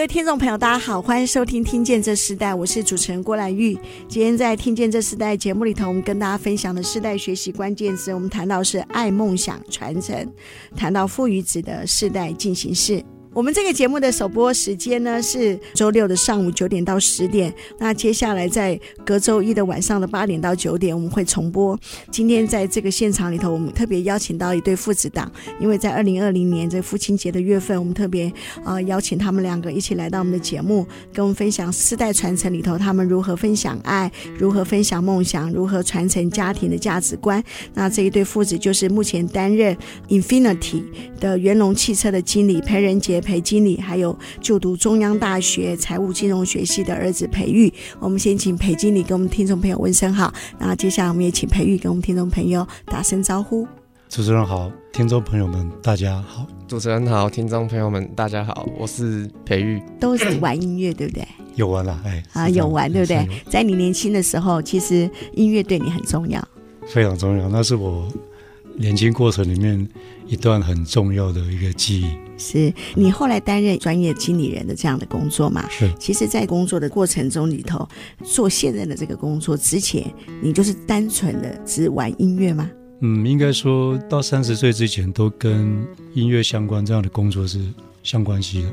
各位听众朋友，大家好，欢迎收听《听见这时代》，我是主持人郭兰玉。今天在《听见这时代》节目里头，我们跟大家分享的世代学习关键词，我们谈到是爱、梦想、传承，谈到父与子的世代进行式。我们这个节目的首播时间呢是周六的上午九点到十点，那接下来在隔周一的晚上的八点到九点我们会重播。今天在这个现场里头，我们特别邀请到一对父子档，因为在二零二零年这父亲节的月份，我们特别呃邀请他们两个一起来到我们的节目，跟我们分享世代传承里头他们如何分享爱，如何分享梦想，如何传承家庭的价值观。那这一对父子就是目前担任 Infinity 的元隆汽车的经理裴仁杰。裴经理，还有就读中央大学财务金融学系的儿子裴玉，我们先请裴经理跟我们听众朋友问声好，那接下来我们也请裴玉跟我们听众朋友打声招呼。主持人好，听众朋友们大家好。主持人好，听众朋友们大家好，我是裴玉。都是玩音乐对不对？有玩啦，哎啊有玩对不对？在你年轻的时候，其实音乐对你很重要，非常重要，那是我。年轻过程里面一段很重要的一个记忆，是你后来担任专业经理人的这样的工作嘛？是。其实，在工作的过程中里头，做现任的这个工作之前，你就是单纯的只玩音乐吗？嗯，应该说到三十岁之前都跟音乐相关这样的工作是相关系的。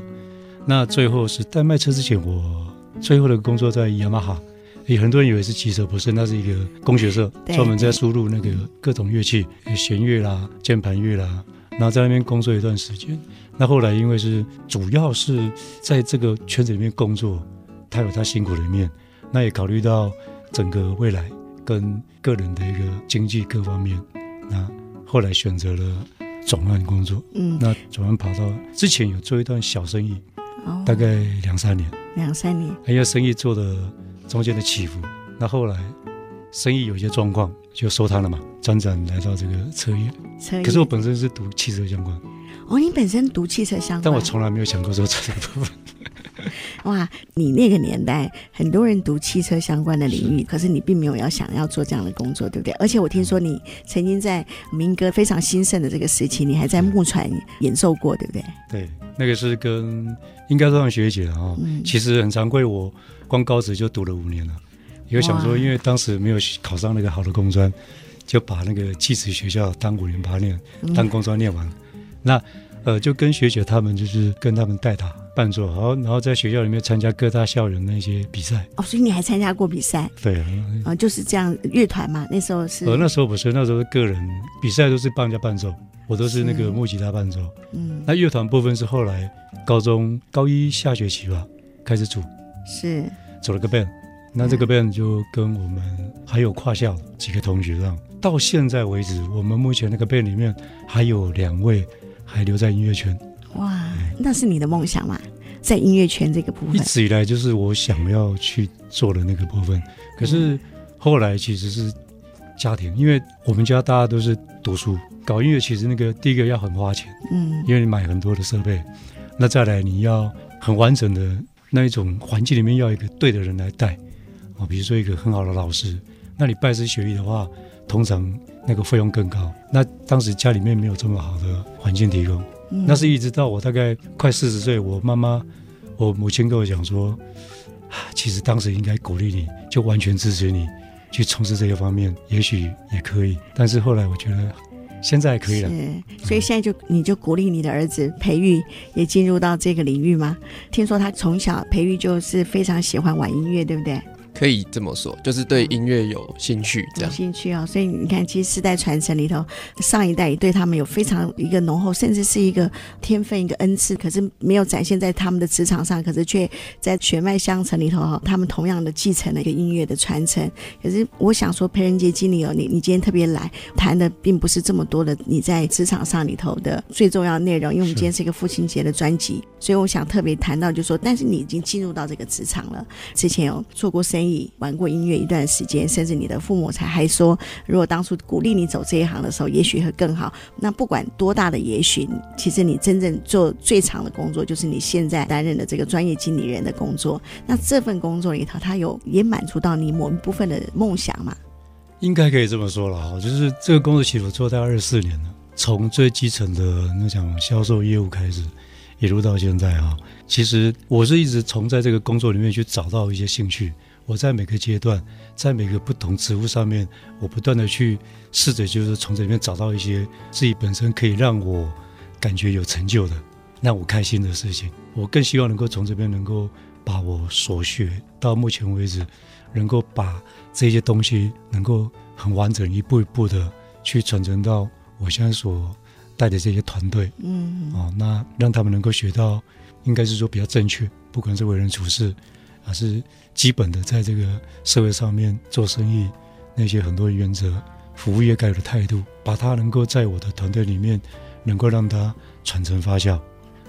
那最后是在卖车之前，我最后的工作在雅马哈。也很多人以为是汽车，不是，那是一个工学社，专门在输入那个各种乐器，弦乐啦、键盘乐啦，然后在那边工作一段时间。那后来因为是主要是在这个圈子里面工作，他有他辛苦的一面，那也考虑到整个未来跟个人的一个经济各方面，那后来选择了转换工作。嗯，那转换跑到之前有做一段小生意，哦、大概两三年，两三年，因为生意做的。中间的起伏，那后来生意有些状况，就收摊了嘛，辗转来到这个车业。车业。可是我本身是读汽车相关。哦，你本身读汽车相关，但我从来没有想过做这个部分。哇，你那个年代很多人读汽车相关的领域，可是你并没有要想要做这样的工作，对不对？而且我听说你曾经在民歌非常兴盛的这个时期，你还在木船演奏过，对不对？对，那个是跟应该算学姐了哈。嗯。其实很惭愧我。光高职就读了五年了，有想说，因为当时没有考上那个好的工专，就把那个技职学校当五年八年，当工专念完了。嗯、那呃，就跟学姐他们就是跟他们代打伴奏，然后然后在学校里面参加各大校园那些比赛。哦，所以你还参加过比赛？对啊，啊，就是这样乐团嘛。那时候是？呃，那时候不是，那时候是个人比赛，都是帮人家伴奏，我都是那个木吉他伴奏。嗯，那乐团部分是后来高中高一下学期吧开始组。是组了个 band，那这个 band 就跟我们还有跨校几个同学这样到现在为止，我们目前那个 band 里面还有两位还留在音乐圈。哇，那是你的梦想吗？在音乐圈这个部分，一直以来就是我想要去做的那个部分。可是后来其实是家庭，因为我们家大家都是读书搞音乐，其实那个第一个要很花钱，嗯，因为你买很多的设备，那再来你要很完整的。那一种环境里面要一个对的人来带，啊，比如说一个很好的老师，那你拜师学艺的话，通常那个费用更高。那当时家里面没有这么好的环境提供，嗯、那是一直到我大概快四十岁，我妈妈，我母亲跟我讲说，啊，其实当时应该鼓励你，就完全支持你去从事这个方面，也许也可以。但是后来我觉得。现在可以了，是，所以现在就你就鼓励你的儿子培育也进入到这个领域吗？听说他从小培育就是非常喜欢玩音乐，对不对？可以这么说，就是对音乐有兴趣，这样。有兴趣哦，所以你看，其实世代传承里头，上一代也对他们有非常一个浓厚，甚至是一个天分、一个恩赐，可是没有展现在他们的职场上，可是却在血脉相承里头哈，他们同样的继承了一个音乐的传承。可是我想说，裴仁杰经理哦，你你今天特别来谈的，并不是这么多的你在职场上里头的最重要内容，因为我们今天是一个父亲节的专辑，所以我想特别谈到，就说，但是你已经进入到这个职场了，之前有做过生意。以玩过音乐一段时间，甚至你的父母才还说，如果当初鼓励你走这一行的时候，也许会更好。那不管多大的也许，其实你真正做最长的工作，就是你现在担任的这个专业经理人的工作。那这份工作里头，它有也满足到你某一部分的梦想吗？应该可以这么说了哈，就是这个工作其实我做大概二十四年了，从最基层的那种销售业务开始。一路到现在啊，其实我是一直从在这个工作里面去找到一些兴趣。我在每个阶段，在每个不同职务上面，我不断的去试着，就是从这里面找到一些自己本身可以让我感觉有成就的、让我开心的事情。我更希望能够从这边能够把我所学到目前为止，能够把这些东西能够很完整一步一步的去传承到我现在所。带的这些团队，嗯，哦，那让他们能够学到，应该是说比较正确，不管是为人处事，还是基本的在这个社会上面做生意那些很多原则，服务业该有的态度，把它能够在我的团队里面能够让它传承发酵。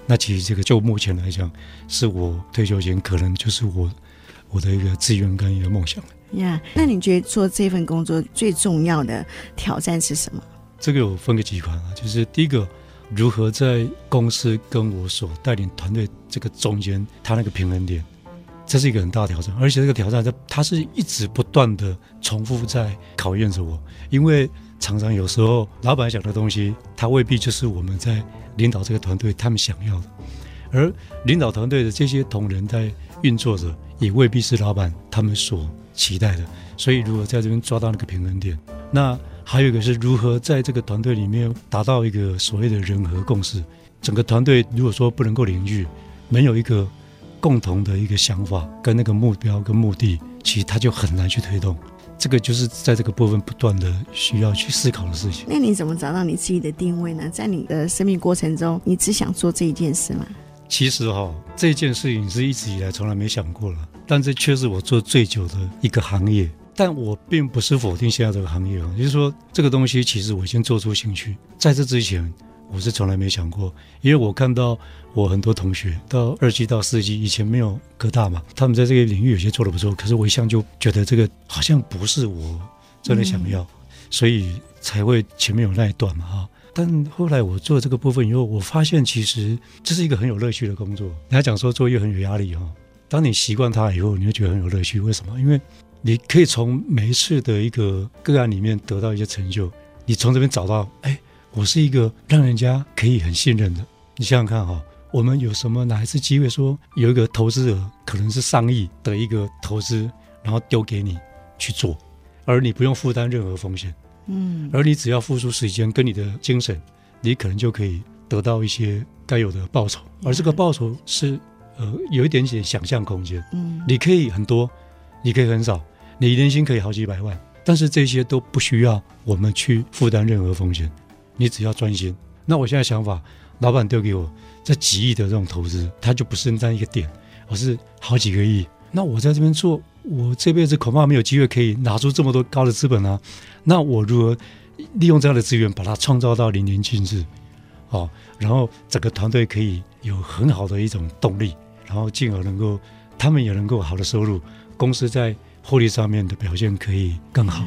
那其实这个就目前来讲，是我退休前可能就是我我的一个志愿跟一个梦想。呀，那你觉得做这份工作最重要的挑战是什么？这个有分个几款啊，就是第一个，如何在公司跟我所带领团队这个中间，它那个平衡点，这是一个很大的挑战，而且这个挑战，它它是一直不断的重复在考验着我，因为常常有时候老板讲的东西，他未必就是我们在领导这个团队他们想要的，而领导团队的这些同仁在运作着，也未必是老板他们所期待的，所以如果在这边抓到那个平衡点，那。还有一个是如何在这个团队里面达到一个所谓的人和共识。整个团队如果说不能够凝聚，没有一个共同的一个想法跟那个目标跟目的，其实他就很难去推动。这个就是在这个部分不断的需要去思考的事情。那你怎么找到你自己的定位呢？在你的生命过程中，你只想做这一件事吗？其实哈，这件事情是一直以来从来没想过了，但这却是我做最久的一个行业。但我并不是否定现在这个行业啊，就是说这个东西其实我已经做出兴趣。在这之前，我是从来没想过，因为我看到我很多同学到二级到四级，以前没有科大嘛，他们在这个领域有些做的不错，可是我一向就觉得这个好像不是我真的想要，嗯、所以才会前面有那一段嘛哈。但后来我做这个部分以后，我发现其实这是一个很有乐趣的工作。人家讲说作业很有压力哈，当你习惯它以后，你会觉得很有乐趣。为什么？因为你可以从每一次的一个个案里面得到一些成就，你从这边找到，哎，我是一个让人家可以很信任的。你想想看哈，我们有什么哪一次机会说有一个投资额可能是上亿的一个投资，然后丢给你去做，而你不用负担任何风险，嗯，而你只要付出时间跟你的精神，你可能就可以得到一些该有的报酬，而这个报酬是呃有一点点想象空间，嗯，你可以很多，你可以很少。你年薪可以好几百万，但是这些都不需要我们去负担任何风险，你只要专心。那我现在想法，老板丢给我这几亿的这种投资，它就不是那一个点，而是好几个亿。那我在这边做，我这辈子恐怕没有机会可以拿出这么多高的资本啊。那我如何利用这样的资源，把它创造到淋漓尽致？哦，然后整个团队可以有很好的一种动力，然后进而能够他们也能够好的收入，公司在。获利上面的表现可以更好。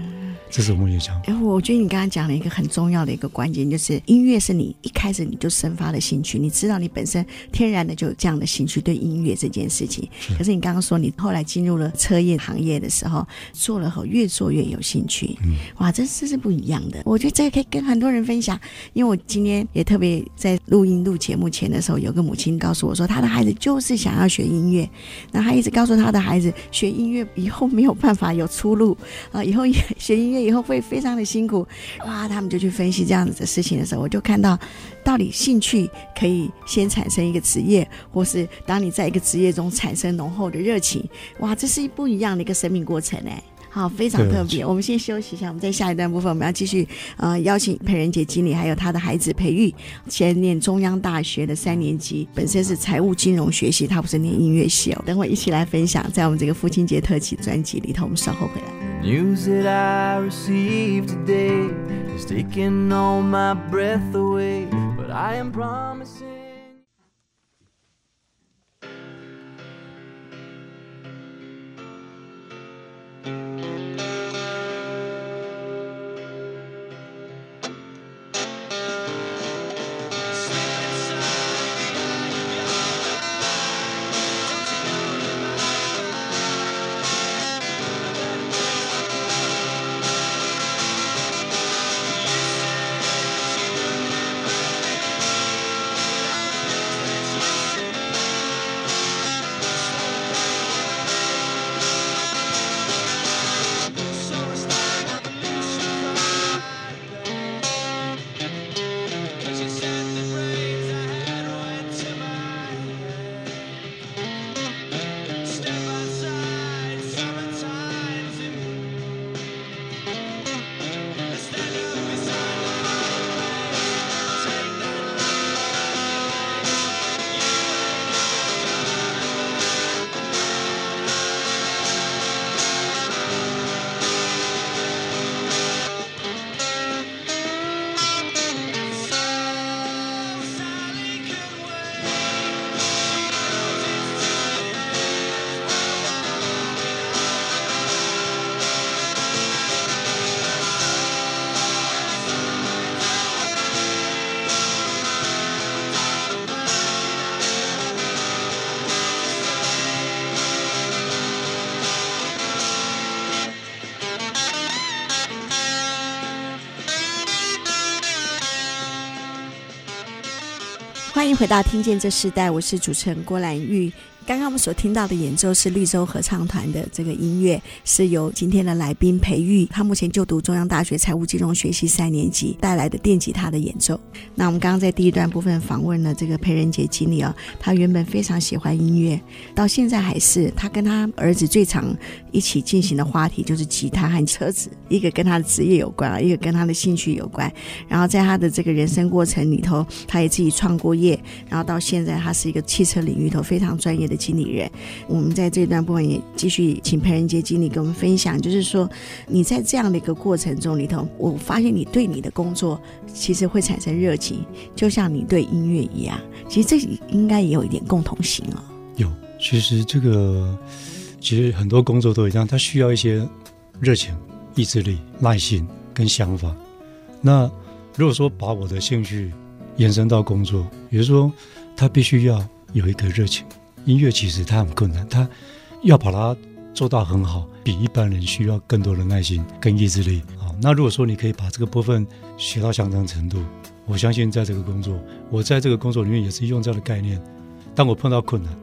这是我们也讲。哎，我觉得你刚刚讲了一个很重要的一个关键，就是音乐是你一开始你就生发的兴趣，你知道你本身天然的就有这样的兴趣对音乐这件事情。是。可是你刚刚说你后来进入了车业行业的时候，做了后越做越有兴趣。嗯。哇，这这是不一样的。我觉得这个可以跟很多人分享，因为我今天也特别在录音录节目前的时候，有个母亲告诉我说，她的孩子就是想要学音乐，那她一直告诉她的孩子，学音乐以后没有办法有出路啊，以后也学音乐。以后会非常的辛苦，哇！他们就去分析这样子的事情的时候，我就看到，到底兴趣可以先产生一个职业，或是当你在一个职业中产生浓厚的热情，哇！这是一不一样的一个生命过程哎，好，非常特别。我们先休息一下，我们在下一段部分我们要继续呃邀请裴仁杰经理还有他的孩子培育，先念中央大学的三年级，本身是财务金融学习，他不是念音乐系哦。等会一起来分享，在我们这个父亲节特辑专辑里头，我们稍后回来。News that I received today is taking all my breath away, but I am promising. Música 回到《听见这时代》，我是主持人郭兰玉。刚刚我们所听到的演奏是绿洲合唱团的这个音乐，是由今天的来宾培育，他目前就读中央大学财务金融学系三年级带来的电吉他的演奏。那我们刚刚在第一段部分访问了这个裴仁杰经理哦，他原本非常喜欢音乐，到现在还是。他跟他儿子最常一起进行的话题就是吉他和车子，一个跟他的职业有关啊，一个跟他的兴趣有关。然后在他的这个人生过程里头，他也自己创过业，然后到现在他是一个汽车领域头非常专业的。经理人，我们在这段部分也继续请裴仁杰经理跟我们分享，就是说你在这样的一个过程中里头，我发现你对你的工作其实会产生热情，就像你对音乐一样。其实这应该也有一点共同性哦。有，其实这个其实很多工作都一样，它需要一些热情、意志力、耐心跟想法。那如果说把我的兴趣延伸到工作，比如说他必须要有一个热情。音乐其实它很困难，它要把它做到很好，比一般人需要更多的耐心跟意志力啊。那如果说你可以把这个部分学到相当程度，我相信在这个工作，我在这个工作里面也是用这样的概念。当我碰到困难，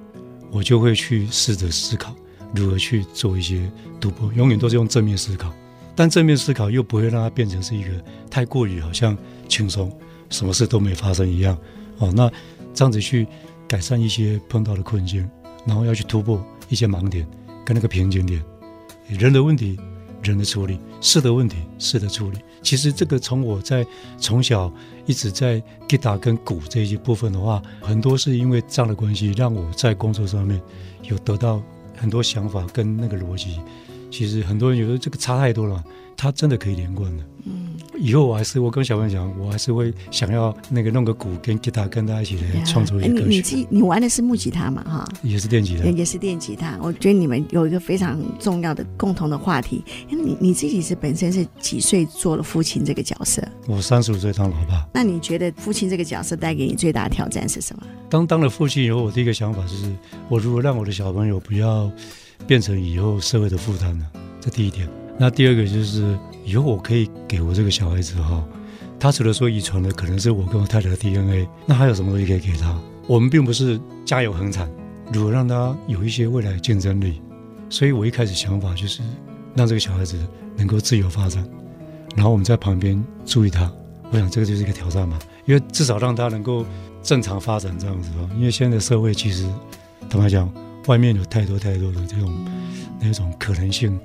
我就会去试着思考如何去做一些突破，永远都是用正面思考，但正面思考又不会让它变成是一个太过于好像轻松，什么事都没发生一样哦。那这样子去。改善一些碰到的困境，然后要去突破一些盲点跟那个瓶颈点。人的问题，人的处理；事的问题，事的处理。其实这个从我在从小一直在吉他跟鼓这一些部分的话，很多是因为这样的关系，让我在工作上面有得到很多想法跟那个逻辑。其实很多人觉得这个差太多了，它真的可以连贯的。嗯。以后我还是我跟小朋友讲，我还是会想要那个弄个鼓跟吉他跟大家一起来创作一个歌曲。你你自己你玩的是木吉他嘛？哈，也是电吉他，也是电吉他。我觉得你们有一个非常重要的共同的话题。你你自己是本身是几岁做了父亲这个角色？我三十五岁当老爸。那你觉得父亲这个角色带给你最大的挑战是什么？当当了父亲以后，我第一个想法就是，我如何让我的小朋友不要变成以后社会的负担呢？这第一点。那第二个就是。以后我可以给我这个小孩子哈，他除了说遗传的可能是我跟我太太的 DNA，那还有什么东西可以给他？我们并不是家有恒产，如何让他有一些未来的竞争力？所以我一开始想法就是让这个小孩子能够自由发展，然后我们在旁边注意他。我想这个就是一个挑战嘛，因为至少让他能够正常发展这样子。因为现在的社会其实坦白讲，外面有太多太多的这种那种可能性，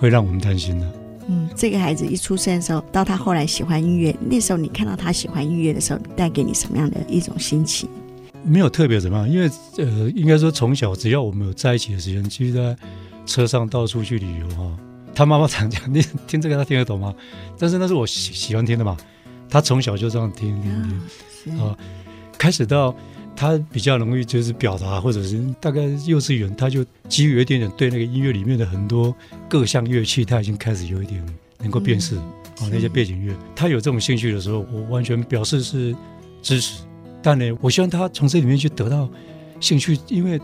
会让我们担心的。嗯，这个孩子一出生的时候，到他后来喜欢音乐，那时候你看到他喜欢音乐的时候，带给你什么样的一种心情？没有特别怎么样，因为呃，应该说从小只要我们有在一起的时间，其实在车上到处去旅游哈，他妈妈常讲，你听这个他听得懂吗？但是那是我喜喜欢听的嘛，他从小就这样听听听啊，开始到。他比较容易就是表达，或者是大概幼稚园，他就基于有一点点对那个音乐里面的很多各项乐器，他已经开始有一点能够辨识啊、嗯哦、那些背景乐。他有这种兴趣的时候，我完全表示是支持。但呢，我希望他从这里面去得到兴趣，因为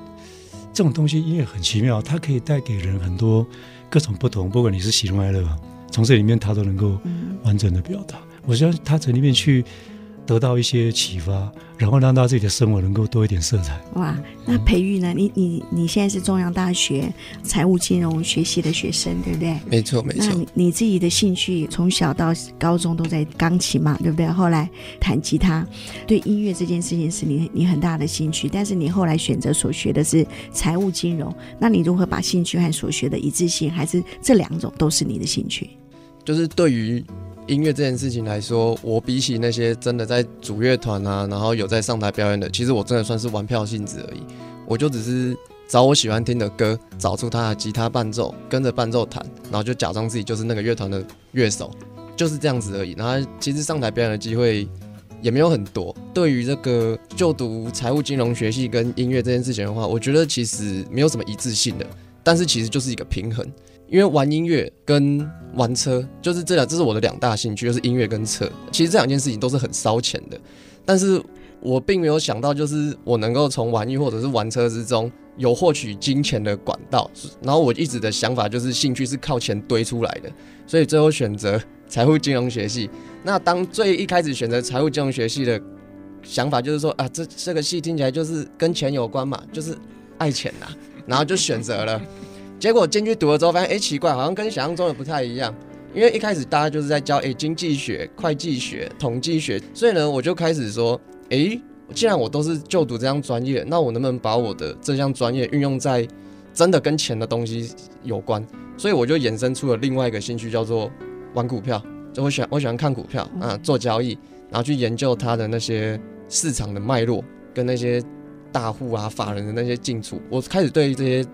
这种东西音乐很奇妙，它可以带给人很多各种不同，不管你是喜怒哀乐，从这里面他都能够完整的表达。我希望他从里面去。得到一些启发，然后让他自己的生活能够多一点色彩。哇，那培育呢？你你你现在是中央大学财务金融学系的学生，对不对？没错，没错。那你你自己的兴趣从小到高中都在钢琴嘛，对不对？后来弹吉他，对音乐这件事情是你你很大的兴趣，但是你后来选择所学的是财务金融，那你如何把兴趣和所学的一致性？还是这两种都是你的兴趣？就是对于。音乐这件事情来说，我比起那些真的在主乐团啊，然后有在上台表演的，其实我真的算是玩票性质而已。我就只是找我喜欢听的歌，找出他的吉他伴奏，跟着伴奏弹，然后就假装自己就是那个乐团的乐手，就是这样子而已。然后其实上台表演的机会也没有很多。对于这个就读财务金融学系跟音乐这件事情的话，我觉得其实没有什么一致性的，但是其实就是一个平衡。因为玩音乐跟玩车，就是这两，这是我的两大兴趣，就是音乐跟车。其实这两件事情都是很烧钱的，但是我并没有想到，就是我能够从玩音或者是玩车之中有获取金钱的管道。然后我一直的想法就是，兴趣是靠钱堆出来的，所以最后选择财务金融学系。那当最一开始选择财务金融学系的想法就是说啊，这这个系听起来就是跟钱有关嘛，就是爱钱呐，然后就选择了。结果进去读了之后，发现哎、欸、奇怪，好像跟想象中的不太一样。因为一开始大家就是在教哎、欸、经济学、会计学、统计学，所以呢，我就开始说，哎、欸，既然我都是就读这项专业，那我能不能把我的这项专业运用在真的跟钱的东西有关？所以我就衍生出了另外一个兴趣，叫做玩股票。就我喜欢我喜欢看股票啊，做交易，然后去研究它的那些市场的脉络，跟那些大户啊、法人的那些进出。我开始对这些。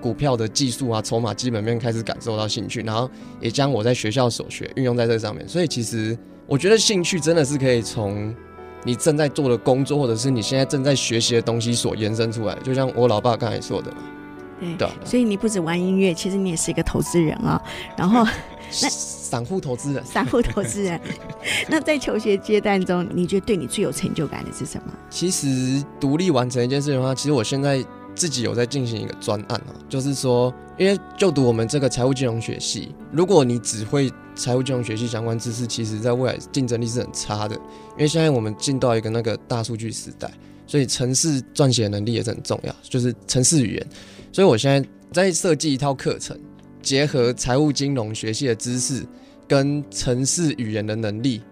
股票的技术啊，筹码基本面开始感受到兴趣，然后也将我在学校所学运用在这上面。所以其实我觉得兴趣真的是可以从你正在做的工作，或者是你现在正在学习的东西所延伸出来。就像我老爸刚才说的嘛，对，所以你不止玩音乐，其实你也是一个投资人啊。然后 那散户投资人，散户投资人。那在求学阶段中，你觉得对你最有成就感的是什么？其实独立完成一件事情的话，其实我现在。自己有在进行一个专案啊，就是说，因为就读我们这个财务金融学系，如果你只会财务金融学系相关知识，其实在未来竞争力是很差的。因为现在我们进到一个那个大数据时代，所以程式撰写能力也是很重要，就是程式语言。所以我现在在设计一套课程，结合财务金融学系的知识跟程式语言的能力。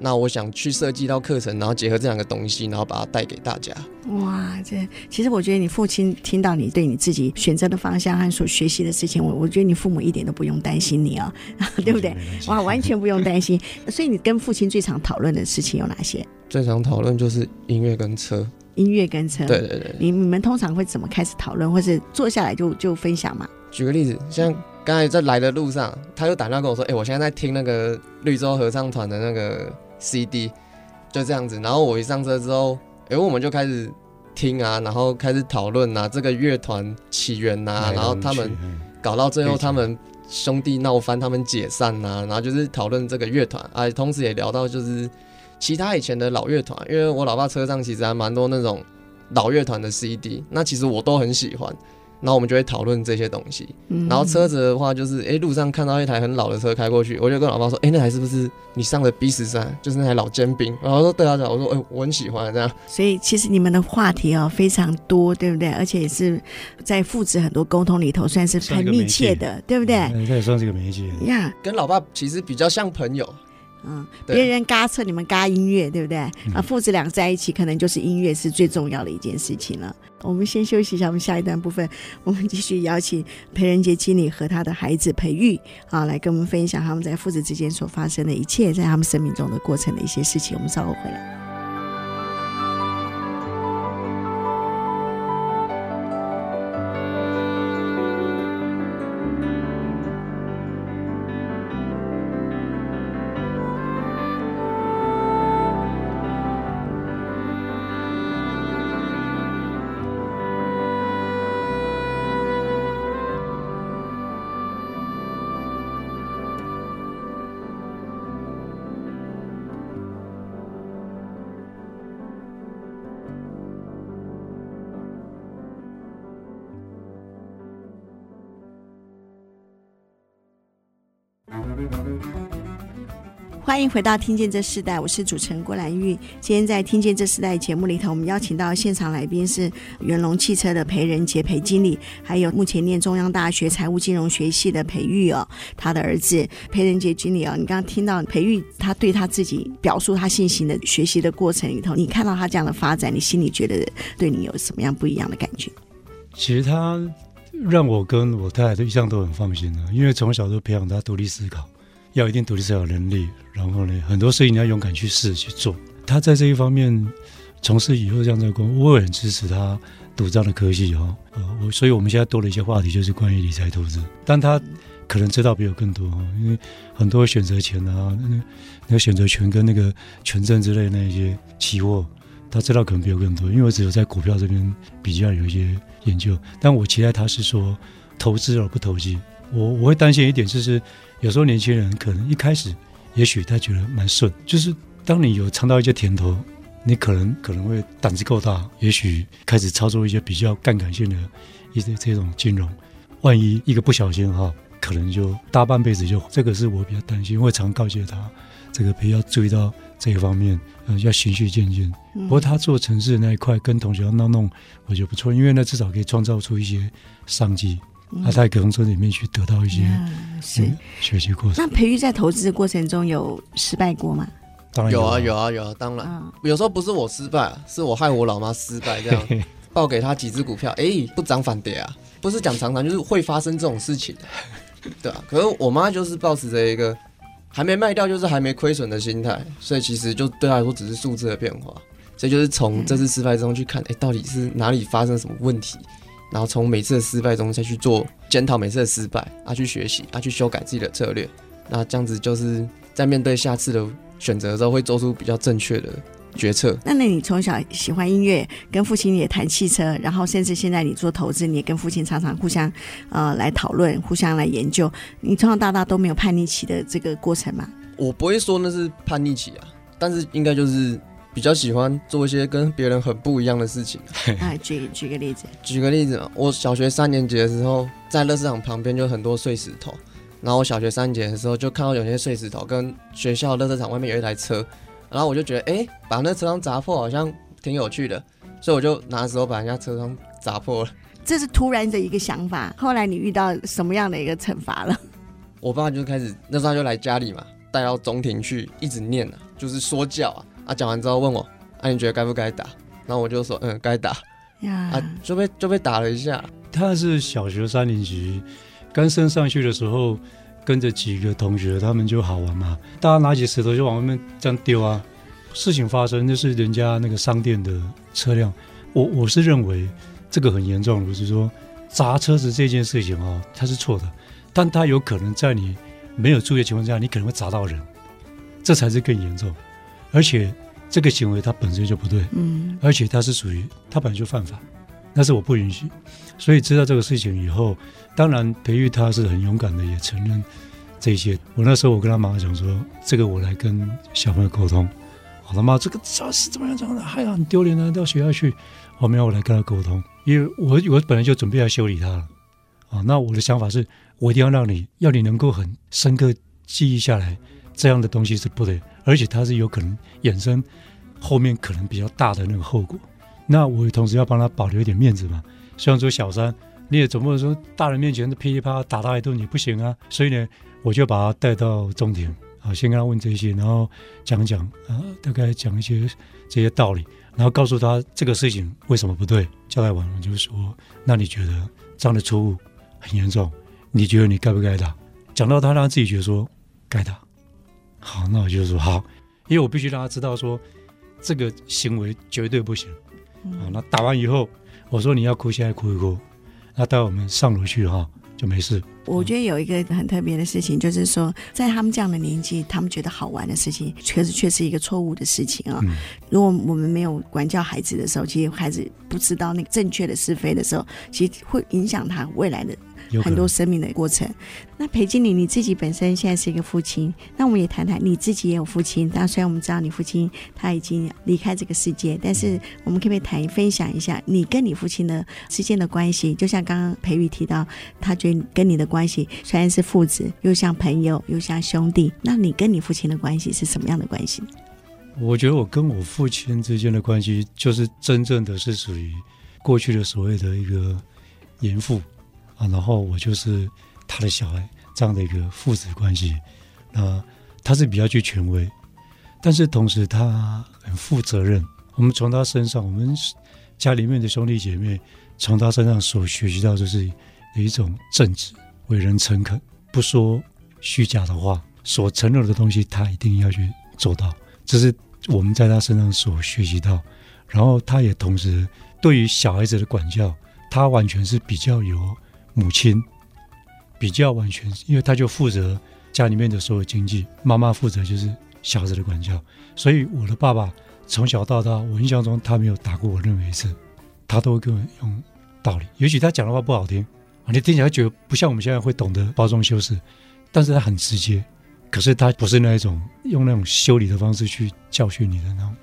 那我想去设计一套课程，然后结合这两个东西，然后把它带给大家。哇，这其实我觉得你父亲听到你对你自己选择的方向和所学习的事情，我我觉得你父母一点都不用担心你啊、哦，对不对？哇，完全不用担心。所以你跟父亲最常讨论的事情有哪些？最常讨论就是音乐跟车。音乐跟车。对对对。你你们通常会怎么开始讨论，或是坐下来就就分享嘛？举个例子，像刚才在来的路上，他就打电话跟我说：“哎、欸，我现在在听那个绿洲合唱团的那个。” CD 就这样子，然后我一上车之后，哎、欸，我们就开始听啊，然后开始讨论啊，这个乐团起源啊，然后他们搞到最后，他们兄弟闹翻，他们解散啊，然后就是讨论这个乐团啊，同时也聊到就是其他以前的老乐团，因为我老爸车上其实还蛮多那种老乐团的 CD，那其实我都很喜欢。然后我们就会讨论这些东西。然后车子的话，就是哎，路上看到一台很老的车开过去，我就跟老爸说：“哎，那台是不是你上的 B 十三？就是那台老尖兵？”然后说：“对啊，对啊。”我说：“哎，我很喜欢这样。”所以其实你们的话题哦非常多，对不对？而且也是在父子很多沟通里头算是很密切的，对不对？这也算是个媒介呀。跟老爸其实比较像朋友。嗯，别人嘎车，你们嘎音乐，对不对？嗯、啊，父子俩在一起，可能就是音乐是最重要的一件事情了。我们先休息一下，我们下一段部分，我们继续邀请裴仁杰经理和他的孩子裴玉啊，来跟我们分享他们在父子之间所发生的一切，在他们生命中的过程的一些事情。我们稍后回来。欢迎回到《听见这世代》，我是主持人郭兰玉。今天在《听见这世代》节目里头，我们邀请到现场来宾是元隆汽车的裴仁杰裴经理，还有目前念中央大学财务金融学系的裴玉哦，他的儿子裴仁杰经理哦。你刚刚听到裴玉他对他自己表述他信心的学习的过程里头，你看到他这样的发展，你心里觉得对你有什么样不一样的感觉？其实他让我跟我太太都一向都很放心的，因为从小都培养他独立思考。要一定独立思考能力，然后呢，很多事情你要勇敢去试去做。他在这一方面从事以后这样的工，我也很支持他读这样的科系哦。呃，我所以我们现在多了一些话题，就是关于理财投资。但他可能知道比我更多，因为很多选择权啊，那那个选择权跟那个权证之类那一些期货，他知道可能比我更多。因为我只有在股票这边比较有一些研究，但我期待他是说投资而不投机。我我会担心一点就是。有时候年轻人可能一开始，也许他觉得蛮顺，就是当你有尝到一些甜头，你可能可能会胆子够大，也许开始操作一些比较杠杆性的一些这种金融，万一一个不小心哈，可能就大半辈子就这个是我比较担心，会常告诫他，这个不要注意到这一方面，呃，要循序渐进。不过他做城市那一块，跟同学要弄弄，我觉得不错，因为那至少可以创造出一些商机。他在农村里面去得到一些是学习过程。那培育在投资的过程中有失败过吗？当然有啊，有啊，有啊，当然。有时候不是我失败，是我害我老妈失败。这样 报给他几只股票，哎，不涨反跌啊，不是讲常常，就是会发生这种事情。对啊，可是我妈就是抱持着一个还没卖掉就是还没亏损的心态，所以其实就对她来说只是数字的变化。所以就是从这次失败中去看，哎，到底是哪里发生什么问题？然后从每次的失败中再去做检讨，每次的失败啊，去学习啊，去修改自己的策略。那这样子就是在面对下次的选择的时候，会做出比较正确的决策。那那你从小喜欢音乐，跟父亲也谈汽车，然后甚至现在你做投资，你也跟父亲常常互相呃来讨论，互相来研究。你从小到大都没有叛逆期的这个过程吗？我不会说那是叛逆期啊，但是应该就是。比较喜欢做一些跟别人很不一样的事情。啊，举举个例子。举个例子嘛，我小学三年级的时候，在乐市场旁边就很多碎石头。然后我小学三年级的时候，就看到有些碎石头跟学校乐市场外面有一台车，然后我就觉得，哎、欸，把那车窗砸破好像挺有趣的，所以我就拿手把人家车窗砸破了。这是突然的一个想法。后来你遇到什么样的一个惩罚了？我爸就开始那时候他就来家里嘛，带到中庭去，一直念啊，就是说教啊。啊，讲完之后问我，啊，你觉得该不该打？然后我就说，嗯，该打。呀，啊，就被就被打了一下。他是小学三年级，刚升上去的时候，跟着几个同学，他们就好玩嘛，大家拿起石头就往外面这样丢啊。事情发生就是人家那个商店的车辆，我我是认为这个很严重，不是说砸车子这件事情啊，它是错的，但它有可能在你没有注意的情况下，你可能会砸到人，这才是更严重。而且这个行为它本身就不对，嗯，而且它是属于它本来就犯法，那是我不允许。所以知道这个事情以后，当然培育他是很勇敢的，也承认这些。我那时候我跟他妈妈讲说，这个我来跟小朋友沟通。我他妈这个这是怎么样这样的？哎呀，很丢脸啊，到学校去。我没有我来跟他沟通，因为我我本来就准备要修理他了啊。那我的想法是，我一定要让你要你能够很深刻记忆下来，这样的东西是不对。而且他是有可能衍生后面可能比较大的那个后果，那我同时要帮他保留一点面子嘛。虽然说小三，你也总不能说大人面前的噼里啪啦打他一顿也不行啊。所以呢，我就把他带到中庭啊，先跟他问这些，然后讲讲啊，大概讲一些这些道理，然后告诉他这个事情为什么不对。交代完了就说，那你觉得这样的错误很严重，你觉得你该不该打？讲到他让他自己觉得说该打。好，那我就说好，因为我必须让他知道说，这个行为绝对不行。好，那打完以后，我说你要哭，现在哭一哭。那带我们上楼去哈，就没事。我觉得有一个很特别的事情，就是说，在他们这样的年纪，他们觉得好玩的事情，确实却是一个错误的事情啊。如果我们没有管教孩子的时候，其实孩子不知道那个正确的是非的时候，其实会影响他未来的。很多生命的过程。那裴经理，你自己本身现在是一个父亲，那我们也谈谈你自己也有父亲。当然，虽然我们知道你父亲他已经离开这个世界，但是我们可不可以谈分享一下你跟你父亲的之间的关系？就像刚刚裴宇提到，他觉得跟你的关系虽然是父子，又像朋友，又像兄弟。那你跟你父亲的关系是什么样的关系？我觉得我跟我父亲之间的关系，就是真正的是属于过去的所谓的一个严父。啊，然后我就是他的小孩，这样的一个父子关系。那他是比较具权威，但是同时他很负责任。我们从他身上，我们家里面的兄弟姐妹从他身上所学习到，就是有一种正直、为人诚恳、不说虚假的话，所承诺的东西他一定要去做到。这是我们在他身上所学习到。然后他也同时对于小孩子的管教，他完全是比较有。母亲比较完全，因为他就负责家里面的所有经济，妈妈负责就是小孩子的管教。所以我的爸爸从小到大，我印象中他没有打过我任何一次，他都会跟我用道理。也许他讲的话不好听，你听起来觉得不像我们现在会懂得包装修饰，但是他很直接。可是他不是那一种用那种修理的方式去教训你的那种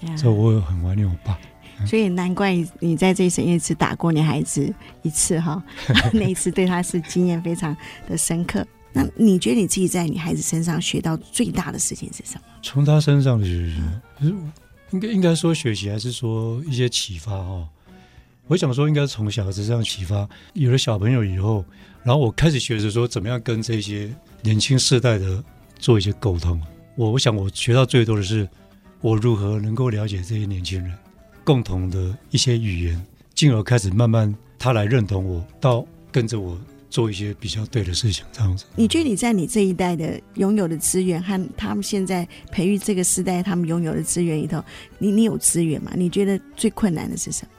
人，所以我也很怀念我爸。所以难怪你在这一生也只打过你孩子一次哈，那一次对他是经验非常的深刻。那你觉得你自己在你孩子身上学到最大的事情是什么？从他身上的学习，应该应该说学习，还是说一些启发哈？我想说，应该从小孩子这样启发，有了小朋友以后，然后我开始学着说怎么样跟这些年轻世代的做一些沟通。我我想我学到最多的是，我如何能够了解这些年轻人共同的一些语言，进而开始慢慢他来认同我，到跟着我。做一些比较对的事情，这样子。你觉得你在你这一代的拥有的资源和他们现在培育这个时代他们拥有的资源里头，你你有资源吗？你觉得最困难的是什么？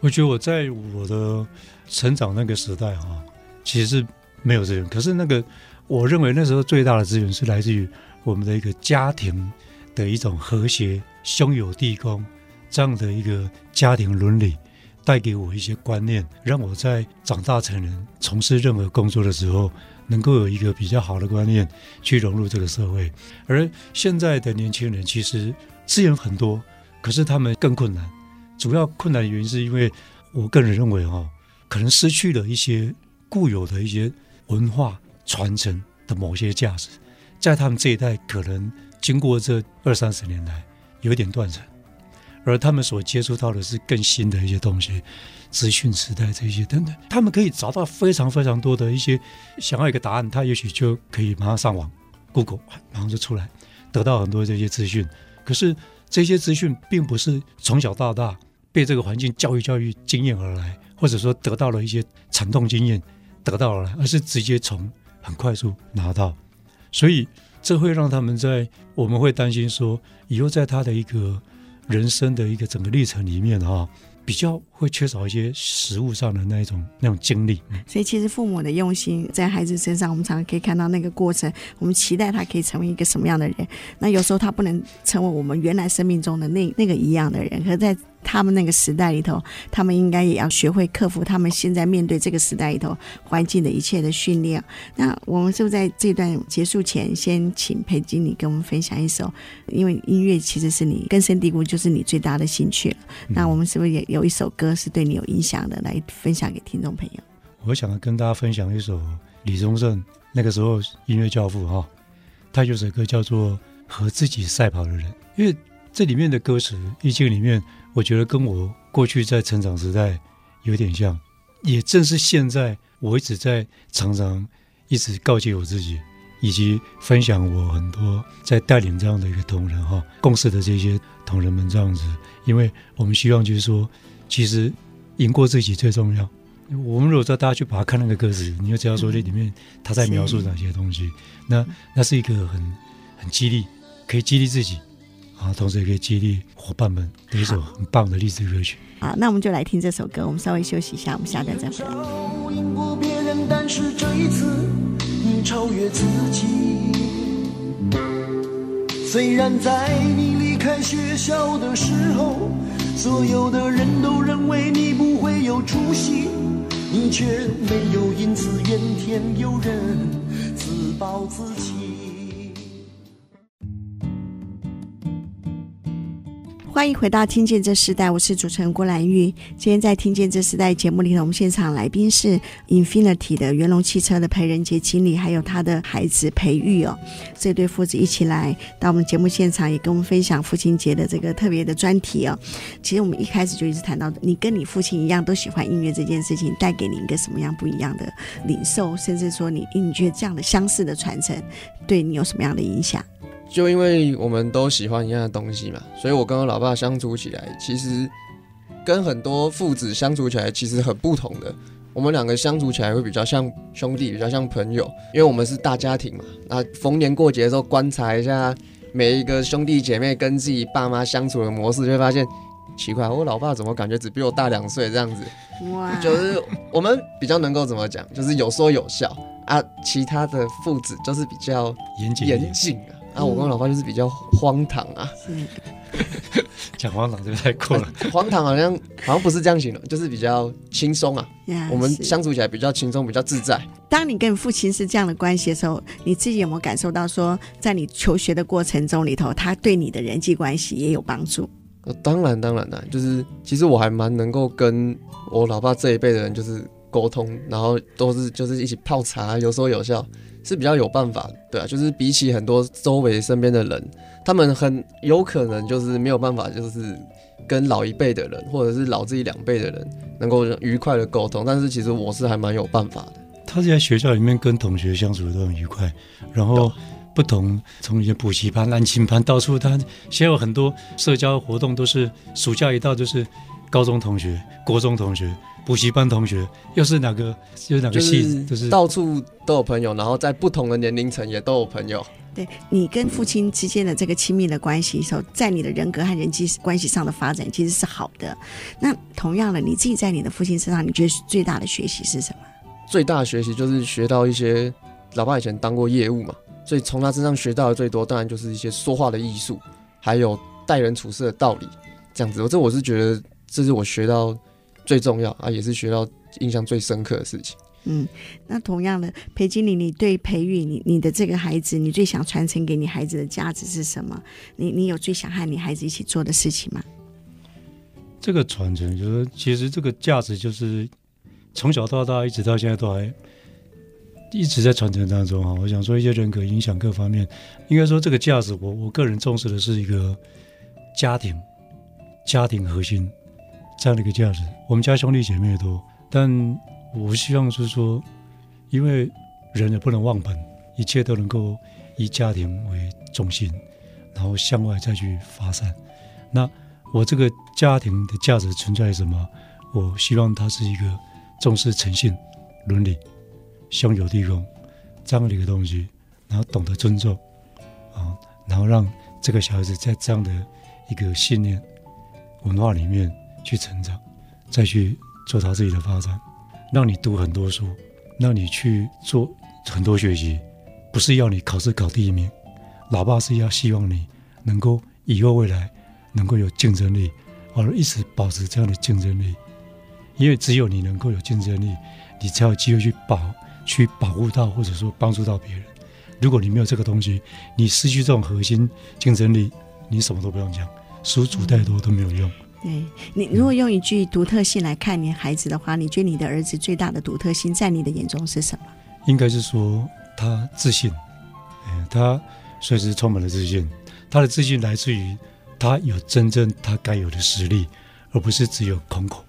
我觉得我在我的成长那个时代哈，其实是没有资源。可是那个，我认为那时候最大的资源是来自于我们的一个家庭的一种和谐、兄友弟恭这样的一个家庭伦理。带给我一些观念，让我在长大成人、从事任何工作的时候，能够有一个比较好的观念去融入这个社会。而现在的年轻人其实资源很多，可是他们更困难。主要困难原因是因为我个人认为，哈，可能失去了一些固有的一些文化传承的某些价值，在他们这一代可能经过这二三十年来有点断层。而他们所接触到的是更新的一些东西，资讯时代这些等等，他们可以找到非常非常多的一些想要一个答案，他也许就可以马上上网，Google 马上就出来，得到很多这些资讯。可是这些资讯并不是从小到大被这个环境教育教育经验而来，或者说得到了一些惨痛经验得到而来，而是直接从很快速拿到，所以这会让他们在我们会担心说，以后在他的一个。人生的一个整个历程里面哈，比较会缺少一些实物上的那一种那种经历。所以其实父母的用心在孩子身上，我们常常可以看到那个过程。我们期待他可以成为一个什么样的人？那有时候他不能成为我们原来生命中的那那个一样的人，可在。他们那个时代里头，他们应该也要学会克服他们现在面对这个时代里头环境的一切的训练。那我们是不是在这段结束前，先请裴经理跟我们分享一首？因为音乐其实是你根深蒂固，就是你最大的兴趣了。那我们是不是也有一首歌是对你有影响的，来分享给听众朋友？我想跟大家分享一首李宗盛那个时候音乐教父哈，他有首歌叫做《和自己赛跑的人》，因为这里面的歌词意境里面。我觉得跟我过去在成长时代有点像，也正是现在我一直在常常一直告诫我自己，以及分享我很多在带领这样的一个同仁哈共事的这些同仁们这样子，因为我们希望就是说，其实赢过自己最重要。我们如果叫大家去把它看那个歌词，你就知道说这里面他在描述哪些东西，那那是一个很很激励，可以激励自己。啊，同时也可以激励伙伴们的一首很棒的励志歌曲。好，那我们就来听这首歌。我们稍微休息一下，我们下段再回来。赢过别人，但是这一次你超越自己。虽然在你离开学校的时候，所有的人都认为你不会有出息，你却没有因此怨天尤人，自暴自弃。欢迎回到《听见这时代》，我是主持人郭兰玉。今天在《听见这时代》节目里，我们现场来宾是 Infinity 的元隆汽车的裴仁杰经理，还有他的孩子裴育哦，这对父子一起来到我们节目现场，也跟我们分享父亲节的这个特别的专题哦。其实我们一开始就一直谈到，你跟你父亲一样都喜欢音乐这件事情，带给你一个什么样不一样的领受，甚至说你你觉得这样的相似的传承对你有什么样的影响？就因为我们都喜欢一样的东西嘛，所以我跟我老爸相处起来，其实跟很多父子相处起来其实很不同的。我们两个相处起来会比较像兄弟，比较像朋友，因为我们是大家庭嘛。那逢年过节的时候，观察一下每一个兄弟姐妹跟自己爸妈相处的模式，就会发现奇怪，我老爸怎么感觉只比我大两岁这样子？哇！就是我们比较能够怎么讲，就是有说有笑啊。其他的父子就是比较严谨严谨啊。那、啊、我跟我老爸就是比较荒唐啊，讲荒唐就太过了。荒唐好像好像不是这样形容，就是比较轻松啊。Yeah, 我们相处起来比较轻松，比较自在。当你跟你父亲是这样的关系的时候，你自己有没有感受到说，在你求学的过程中里头，他对你的人际关系也有帮助？当然，当然的，就是其实我还蛮能够跟我老爸这一辈的人就是沟通，然后都是就是一起泡茶，有说有笑。是比较有办法，对啊，就是比起很多周围身边的人，他们很有可能就是没有办法，就是跟老一辈的人或者是老自己两辈的人能够愉快的沟通，但是其实我是还蛮有办法的。他在学校里面跟同学相处的都很愉快，然后不同从一些补习班、安亲班到处，他现在有很多社交活动，都是暑假一到就是高中同学、国中同学、补习班同学，又是哪个又是哪个系，就是到处都有朋友，然后在不同的年龄层也都有朋友。对，你跟父亲之间的这个亲密的关系，时候在你的人格和人际关系上的发展其实是好的。那同样的，你自己在你的父亲身上，你觉得最大的学习是什么？最大的学习就是学到一些，老爸以前当过业务嘛，所以从他身上学到的最多，当然就是一些说话的艺术，还有待人处事的道理，这样子。我这我是觉得这是我学到最重要啊，也是学到印象最深刻的事情。嗯，那同样的，裴经理，你对培育你你的这个孩子，你最想传承给你孩子的价值是什么？你你有最想和你孩子一起做的事情吗？这个传承就是，其实这个价值就是。从小到大，一直到现在都还一直在传承当中啊！我想说一些人格影响各方面，应该说这个价值，我我个人重视的是一个家庭，家庭核心这样的一个价值。我们家兄弟姐妹也多，但我希望是说，因为人也不能忘本，一切都能够以家庭为中心，然后向外再去发散。那我这个家庭的价值存在什么？我希望它是一个。重视诚信、伦理、兄友弟恭这样的一个东西，然后懂得尊重啊，然后让这个小孩子在这样的一个信念文化里面去成长，再去做他自己的发展。让你读很多书，让你去做很多学习，不是要你考试考第一名，老爸是要希望你能够以后未来能够有竞争力，而一直保持这样的竞争力。因为只有你能够有竞争力，你才有机会去保、去保护到，或者说帮助到别人。如果你没有这个东西，你失去这种核心竞争力，你什么都不用讲，书读再多都没有用。对，你如果用一句独特性来看你孩子的话，你觉得你的儿子最大的独特性在你的眼中是什么？应该是说他自信，哎，他随时充满了自信。他的自信来自于他有真正他该有的实力，而不是只有空口。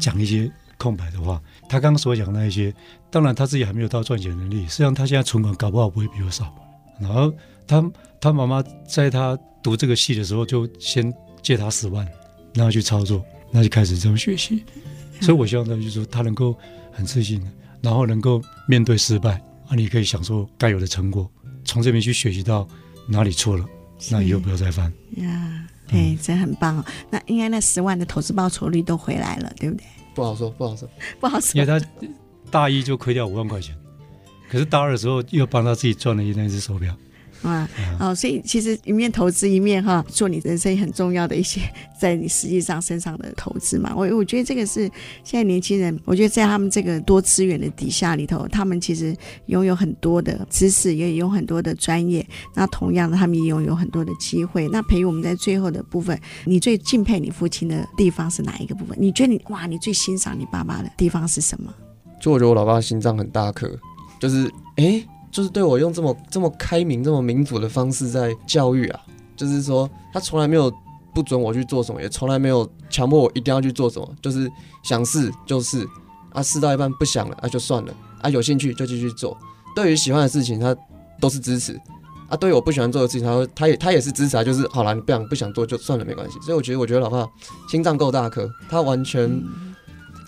讲一些空白的话，他刚刚所讲那一些，当然他自己还没有到赚钱能力。实际上，他现在存款搞不好不会比我少。然后他他妈妈在他读这个戏的时候，就先借他十万，让他去操作，那就开始这么学习。所以我希望他就是说，他能够很自信，然后能够面对失败，啊，你可以享受该有的成果，从这边去学习到哪里错了，那以后不要再犯。呀对，这很棒哦。那应该那十万的投资报酬率都回来了，对不对？不好说，不好说，不好说。因为他大一就亏掉五万块钱，可是大二的时候又帮他自己赚了一那只手表。啊，哦，所以其实一面投资一面哈，做你人生很重要的一些在你实际上身上的投资嘛。我我觉得这个是现在年轻人，我觉得在他们这个多资源的底下里头，他们其实拥有很多的知识，也有很多的专业。那同样的，他们也拥有很多的机会。那培育我们在最后的部分，你最敬佩你父亲的地方是哪一个部分？你觉得你哇，你最欣赏你爸爸的地方是什么？就我觉得我老爸心脏很大颗，就是哎。就是对我用这么这么开明、这么民主的方式在教育啊，就是说他从来没有不准我去做什么，也从来没有强迫我一定要去做什么，就是想试就试，啊试到一半不想了啊就算了，啊有兴趣就继续做。对于喜欢的事情，他都是支持，啊对于我不喜欢做的事情，他他也他也是支持啊，就是好了，你不想不想做就算了，没关系。所以我觉得，我觉得老爸心脏够大颗，他完全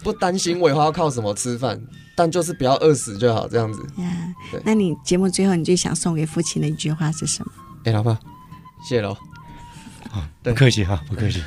不担心尾花要靠什么吃饭。但就是不要饿死就好，这样子。呀，那你节目最后你最想送给父亲的一句话是什么？哎，老爸，谢喽。好，不客气哈，不客气。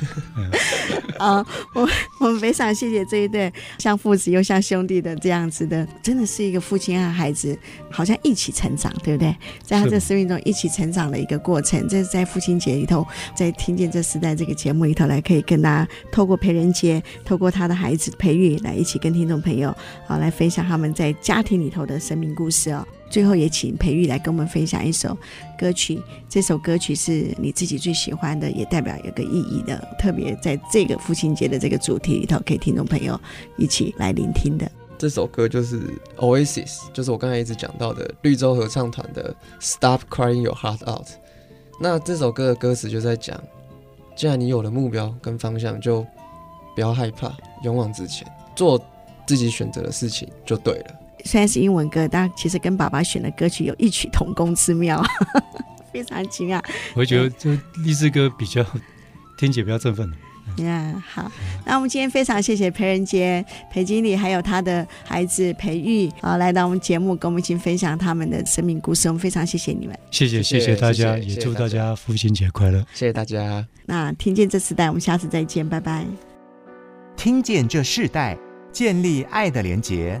啊，我 我们非常谢谢这一对像父子又像兄弟的这样子的，真的是一个父亲和孩子好像一起成长，对不对？在他这生命中一起成长的一个过程，这是在父亲节里头，在听见这时代这个节目里头来，可以跟大家透过陪人节，透过他的孩子培育，来一起跟听众朋友好来分享他们在家庭里头的生命故事哦。最后也请培育来跟我们分享一首歌曲，这首歌曲是你自己最喜欢的，也代表有个意义的，特别在这个父亲节的这个主题里头，给听众朋友一起来聆听的。这首歌就是 Oasis，就是我刚才一直讲到的绿洲合唱团的 Stop Crying Your Heart Out。那这首歌的歌词就在讲，既然你有了目标跟方向，就不要害怕，勇往直前，做自己选择的事情就对了。虽然是英文歌，但其实跟爸爸选的歌曲有异曲同工之妙，非常奇妙。我觉得这励志歌比较听起来比较振奋。嗯、yeah，好，那我们今天非常谢谢裴仁杰裴经理还有他的孩子裴玉啊，来到我们节目跟我们一起分享他们的生命故事。我们非常谢谢你们，谢谢谢谢大家，也祝大家父亲节快乐，谢谢大家。那听见这时代，我们下次再见，拜拜。听见这世代，建立爱的连结。